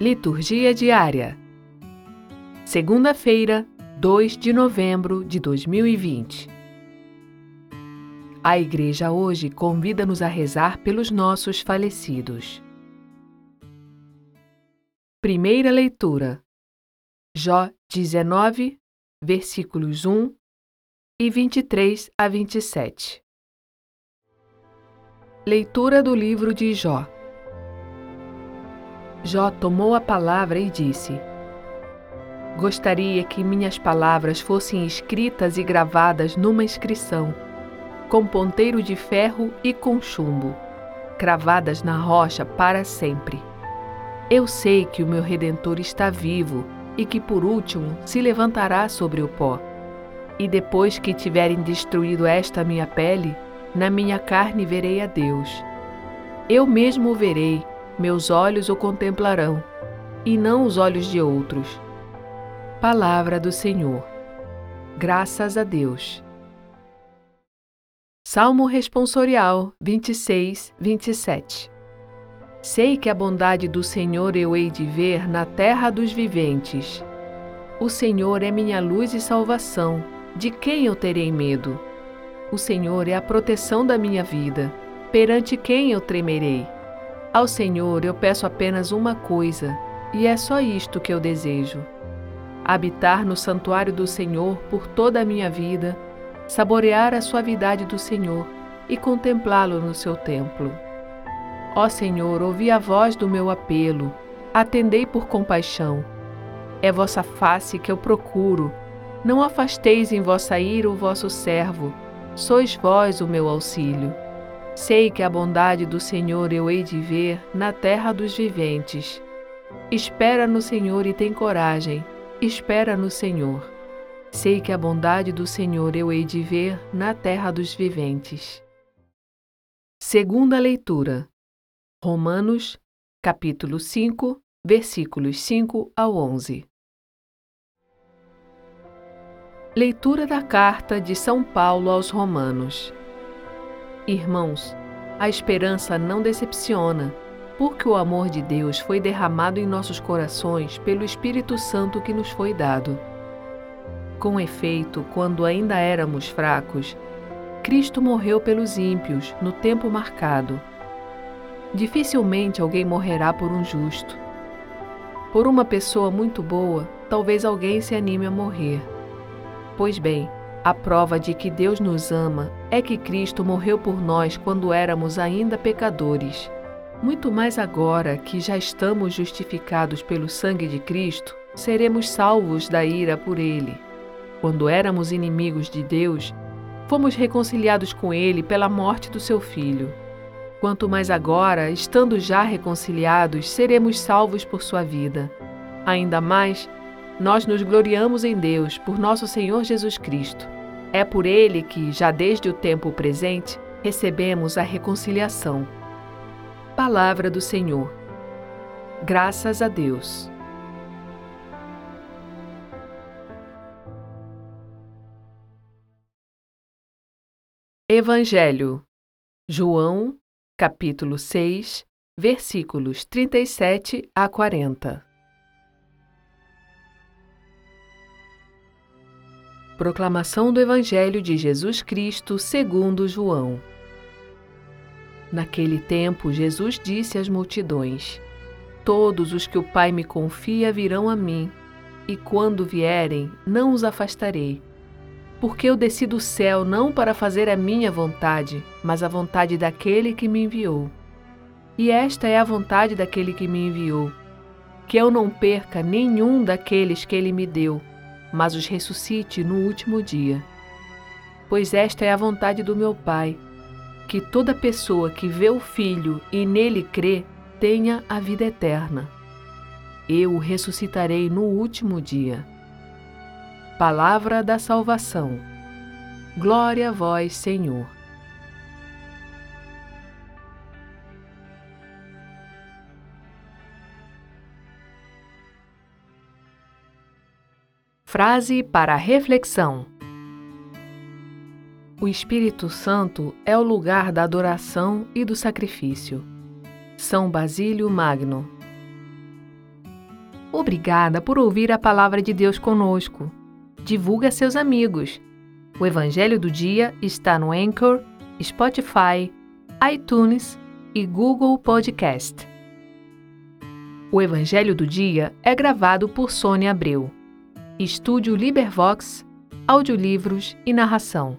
Liturgia diária. Segunda-feira, 2 de novembro de 2020. A Igreja hoje convida-nos a rezar pelos nossos falecidos. Primeira leitura. Jó 19, versículos 1 e 23 a 27. Leitura do livro de Jó. Jó tomou a palavra e disse: Gostaria que minhas palavras fossem escritas e gravadas numa inscrição, com ponteiro de ferro e com chumbo, cravadas na rocha para sempre. Eu sei que o meu redentor está vivo e que por último se levantará sobre o pó. E depois que tiverem destruído esta minha pele, na minha carne verei a Deus. Eu mesmo o verei meus olhos o contemplarão, e não os olhos de outros. Palavra do Senhor. Graças a Deus. Salmo Responsorial 26, 27 Sei que a bondade do Senhor eu hei de ver na terra dos viventes. O Senhor é minha luz e salvação, de quem eu terei medo? O Senhor é a proteção da minha vida, perante quem eu tremerei? Ao Senhor eu peço apenas uma coisa, e é só isto que eu desejo: habitar no santuário do Senhor por toda a minha vida, saborear a suavidade do Senhor e contemplá-lo no seu templo. Ó Senhor, ouvi a voz do meu apelo, atendei por compaixão. É vossa face que eu procuro, não afasteis em vossa ira o vosso servo, sois vós o meu auxílio. Sei que a bondade do Senhor eu hei de ver na terra dos viventes. Espera no Senhor e tem coragem, espera no Senhor. Sei que a bondade do Senhor eu hei de ver na terra dos viventes. Segunda leitura. Romanos, capítulo 5, versículos 5 ao 11. Leitura da carta de São Paulo aos Romanos. Irmãos, a esperança não decepciona, porque o amor de Deus foi derramado em nossos corações pelo Espírito Santo que nos foi dado. Com efeito, quando ainda éramos fracos, Cristo morreu pelos ímpios no tempo marcado. Dificilmente alguém morrerá por um justo. Por uma pessoa muito boa, talvez alguém se anime a morrer. Pois bem, a prova de que Deus nos ama é que Cristo morreu por nós quando éramos ainda pecadores. Muito mais agora que já estamos justificados pelo sangue de Cristo, seremos salvos da ira por Ele. Quando éramos inimigos de Deus, fomos reconciliados com Ele pela morte do seu Filho. Quanto mais agora, estando já reconciliados, seremos salvos por sua vida. Ainda mais, nós nos gloriamos em Deus por nosso Senhor Jesus Cristo é por ele que, já desde o tempo presente, recebemos a reconciliação. Palavra do Senhor. Graças a Deus. Evangelho. João, capítulo 6, versículos 37 a 40. Proclamação do Evangelho de Jesus Cristo segundo João. Naquele tempo, Jesus disse às multidões: Todos os que o Pai me confia virão a mim, e quando vierem, não os afastarei. Porque eu desci do céu não para fazer a minha vontade, mas a vontade daquele que me enviou. E esta é a vontade daquele que me enviou: que eu não perca nenhum daqueles que ele me deu mas os ressuscite no último dia. Pois esta é a vontade do meu Pai, que toda pessoa que vê o Filho e nele crê tenha a vida eterna. Eu o ressuscitarei no último dia. Palavra da salvação. Glória a vós, Senhor. Frase para reflexão: O Espírito Santo é o lugar da adoração e do sacrifício. São Basílio Magno. Obrigada por ouvir a palavra de Deus conosco. Divulgue a seus amigos. O Evangelho do Dia está no Anchor, Spotify, iTunes e Google Podcast. O Evangelho do Dia é gravado por Sônia Abreu. Estúdio Libervox, audiolivros e narração.